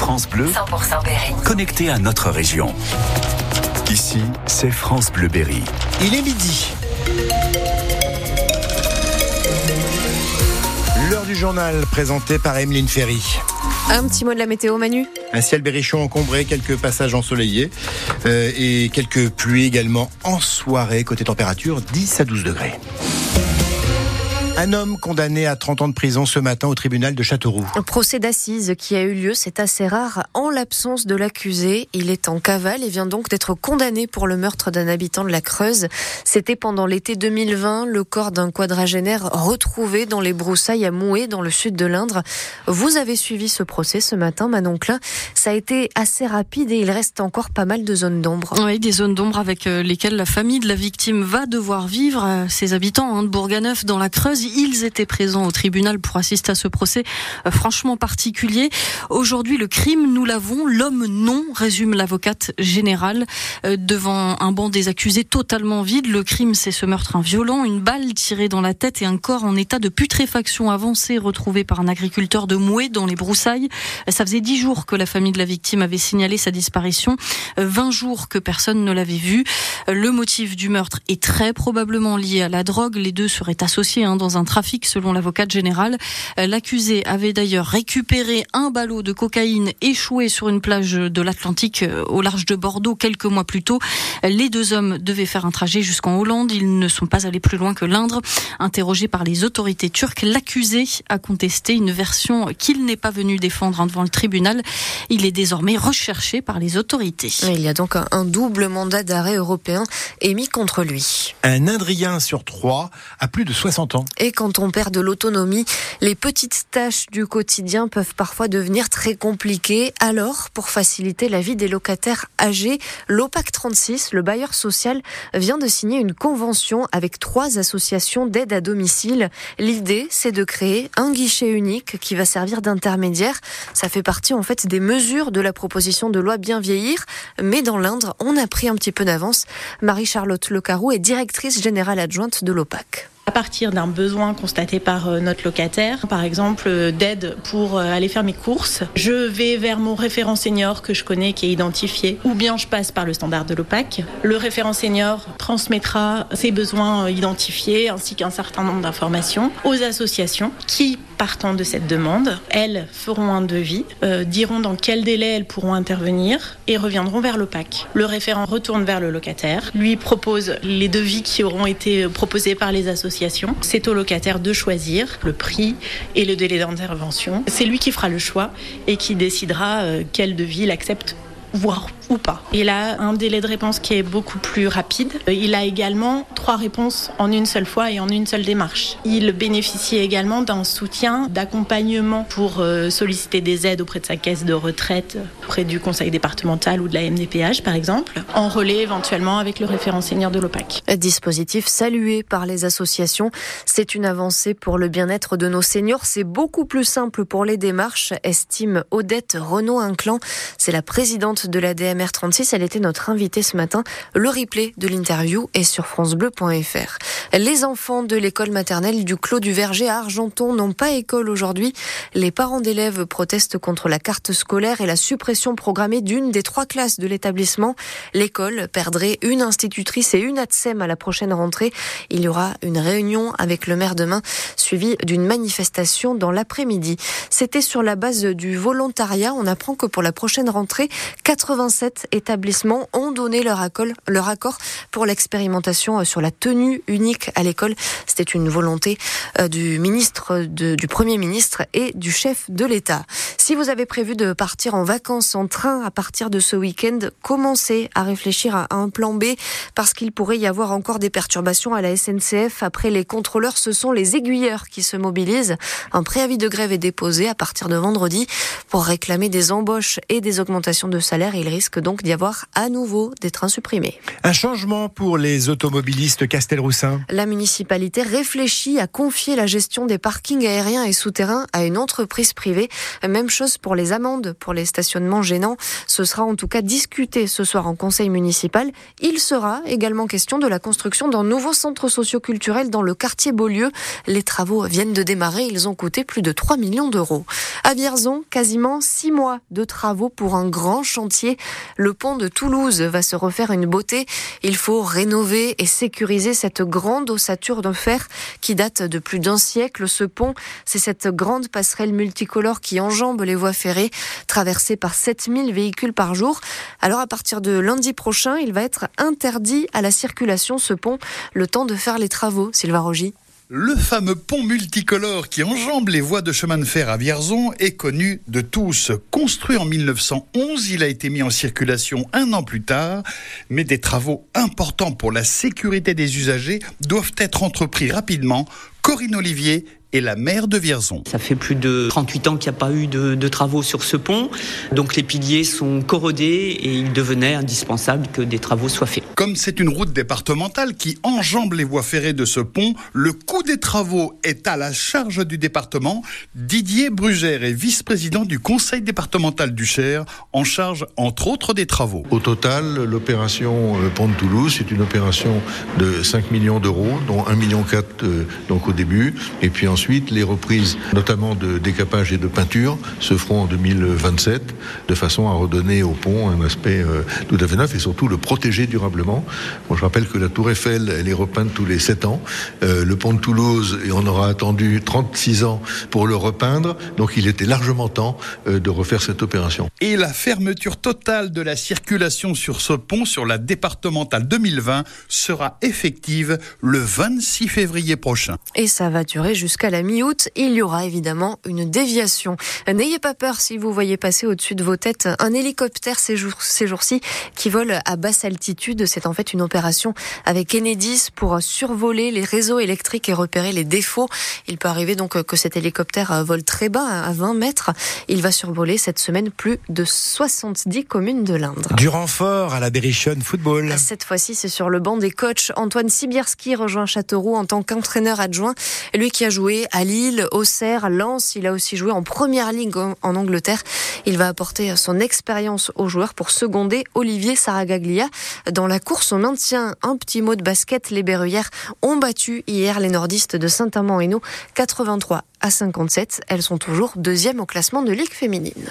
France Bleu, 100% Berry. connecté à notre région. Ici, c'est France Bleu Berry. Il est midi. L'heure du journal présenté par Emeline Ferry. Un petit mot de la météo, Manu Un ciel berrichon encombré, quelques passages ensoleillés euh, et quelques pluies également en soirée. Côté température, 10 à 12 degrés. Un homme condamné à 30 ans de prison ce matin au tribunal de Châteauroux. Un procès d'assises qui a eu lieu, c'est assez rare, en l'absence de l'accusé. Il est en cavale et vient donc d'être condamné pour le meurtre d'un habitant de la Creuse. C'était pendant l'été 2020, le corps d'un quadragénaire retrouvé dans les broussailles à Mouet, dans le sud de l'Indre. Vous avez suivi ce procès ce matin, Manon Klein. Ça a été assez rapide et il reste encore pas mal de zones d'ombre. Oui, des zones d'ombre avec euh, lesquelles la famille de la victime va devoir vivre. Euh, Ces habitants hein, de Bourganeuf dans la Creuse, ils étaient présents au tribunal pour assister à ce procès euh, franchement particulier. Aujourd'hui, le crime, nous l'avons, l'homme non, résume l'avocate générale euh, devant un banc des accusés totalement vide. Le crime, c'est ce meurtre inviolent, une balle tirée dans la tête et un corps en état de putréfaction avancée retrouvé par un agriculteur de Mouet dans les broussailles. Euh, Ça faisait dix jours que la famille de la victime avait signalé sa disparition, euh, 20 jours que personne ne l'avait vu. Le motif du meurtre est très probablement lié à la drogue. Les deux seraient associés hein, dans un trafic selon l'avocate générale. Euh, L'accusé avait d'ailleurs récupéré un ballot de cocaïne échoué sur une plage de l'Atlantique euh, au large de Bordeaux quelques mois plus tôt. Les deux hommes devaient faire un trajet jusqu'en Hollande. Ils ne sont pas allés plus loin que l'Indre. Interrogé par les autorités turques, l'accusé a contesté une version qu'il n'est pas venu défendre devant le tribunal. Il est désormais recherché par les autorités. Il y a donc un, un double mandat d'arrêt européen émis contre lui. Un Indrien sur trois a plus de 60 ans. Et quand on perd de l'autonomie, les petites tâches du quotidien peuvent parfois devenir très compliquées. Alors, pour faciliter la vie des locataires âgés, l'OPAC 36, le bailleur social, vient de signer une convention avec trois associations d'aide à domicile. L'idée, c'est de créer un guichet unique qui va servir d'intermédiaire. Ça fait partie en fait des mesures de la proposition de loi Bien vieillir, mais dans l'Indre, on a pris un petit peu d'avance. Marie-Charlotte Lecarou est directrice générale adjointe de l'OPAC à partir d'un besoin constaté par euh, notre locataire, par exemple euh, d'aide pour euh, aller faire mes courses, je vais vers mon référent senior que je connais qui est identifié, ou bien je passe par le standard de l'OPAC. Le référent senior transmettra ses besoins identifiés ainsi qu'un certain nombre d'informations aux associations qui, partant de cette demande, elles feront un devis, euh, diront dans quel délai elles pourront intervenir et reviendront vers l'OPAC. Le référent retourne vers le locataire, lui propose les devis qui auront été proposés par les associations c'est au locataire de choisir le prix et le délai d'intervention. C'est lui qui fera le choix et qui décidera euh, quel devis il accepte voire ou pas. Il a un délai de réponse qui est beaucoup plus rapide. Il a également trois réponses en une seule fois et en une seule démarche. Il bénéficie également d'un soutien, d'accompagnement pour euh, solliciter des aides auprès de sa caisse de retraite, auprès du conseil départemental ou de la MDPH par exemple, en relais éventuellement avec le référent senior de l'OPAC. Dispositif salué par les associations. C'est une avancée pour le bien-être de nos seniors. C'est beaucoup plus simple pour les démarches, estime Odette Renaud-Inclan. C'est la présidente de la DMR 36. Elle était notre invitée ce matin. Le replay de l'interview est sur francebleu.fr. Les enfants de l'école maternelle du Clos du Verger à Argenton n'ont pas école aujourd'hui. Les parents d'élèves protestent contre la carte scolaire et la suppression programmée d'une des trois classes de l'établissement. L'école perdrait une institutrice et une ATSEM à la prochaine rentrée. Il y aura une réunion avec le maire demain, suivie d'une manifestation dans l'après-midi. C'était sur la base du volontariat. On apprend que pour la prochaine rentrée, 87 établissements ont donné leur accord, leur accord pour l'expérimentation sur la tenue unique à l'école. C'était une volonté euh, du ministre, du Premier ministre et du chef de l'État. Si vous avez prévu de partir en vacances en train à partir de ce week-end, commencez à réfléchir à un plan B parce qu'il pourrait y avoir encore des perturbations à la SNCF. Après les contrôleurs, ce sont les aiguilleurs qui se mobilisent. Un préavis de grève est déposé à partir de vendredi pour réclamer des embauches et des augmentations de salaire salaire. Il risque donc d'y avoir à nouveau des trains supprimés. Un changement pour les automobilistes Castelroussin. La municipalité réfléchit à confier la gestion des parkings aériens et souterrains à une entreprise privée. Même chose pour les amendes pour les stationnements gênants. Ce sera en tout cas discuté ce soir en conseil municipal. Il sera également question de la construction d'un nouveau centre socioculturel dans le quartier Beaulieu. Les travaux viennent de démarrer. Ils ont coûté plus de 3 millions d'euros. À Vierzon, quasiment 6 mois de travaux pour un grand chantier. Le pont de Toulouse va se refaire une beauté. Il faut rénover et sécuriser cette grande ossature de fer qui date de plus d'un siècle. Ce pont, c'est cette grande passerelle multicolore qui enjambe les voies ferrées, traversée par 7000 véhicules par jour. Alors à partir de lundi prochain, il va être interdit à la circulation ce pont le temps de faire les travaux. Sylvain Rogy. Le fameux pont multicolore qui enjambe les voies de chemin de fer à Vierzon est connu de tous. Construit en 1911, il a été mis en circulation un an plus tard, mais des travaux importants pour la sécurité des usagers doivent être entrepris rapidement. Corinne Olivier et la maire de Vierzon. Ça fait plus de 38 ans qu'il n'y a pas eu de, de, travaux sur ce pont, donc les piliers sont corrodés et il devenait indispensable que des travaux soient faits. Comme c'est une route départementale qui enjambe les voies ferrées de ce pont, le coût des travaux est à la charge du département. Didier Brugère est vice-président du conseil départemental du Cher, en charge entre autres des travaux. Au total, l'opération euh, Pont de Toulouse, c'est une opération de 5 millions d'euros, dont 1,4 million euh, donc au début, et puis ensuite Ensuite, les reprises, notamment de décapage et de peinture, se feront en 2027, de façon à redonner au pont un aspect euh, tout à fait neuf et surtout le protéger durablement. Bon, je rappelle que la Tour Eiffel, elle est repeinte tous les 7 ans. Euh, le pont de Toulouse, et on aura attendu 36 ans pour le repeindre, donc il était largement temps euh, de refaire cette opération. Et la fermeture totale de la circulation sur ce pont, sur la départementale 2020, sera effective le 26 février prochain. Et ça va durer jusqu'à la mi-août, il y aura évidemment une déviation. N'ayez pas peur si vous voyez passer au-dessus de vos têtes un hélicoptère ces, jours, ces jours-ci qui vole à basse altitude. C'est en fait une opération avec Enedis pour survoler les réseaux électriques et repérer les défauts. Il peut arriver donc que cet hélicoptère vole très bas, à 20 mètres. Il va survoler cette semaine plus de 70 communes de l'Indre. Du renfort à la Berrichonne Football. Cette fois-ci, c'est sur le banc des coachs. Antoine Sibierski rejoint Châteauroux en tant qu'entraîneur adjoint. Lui qui a joué à Lille, Auxerre, Lens. Il a aussi joué en première ligue en Angleterre. Il va apporter son expérience aux joueurs pour seconder Olivier Saragaglia dans la course au maintien. Un petit mot de basket. Les Berruyères ont battu hier les nordistes de Saint-Amand-Hainaut 83 à 57. Elles sont toujours deuxième au classement de Ligue féminine.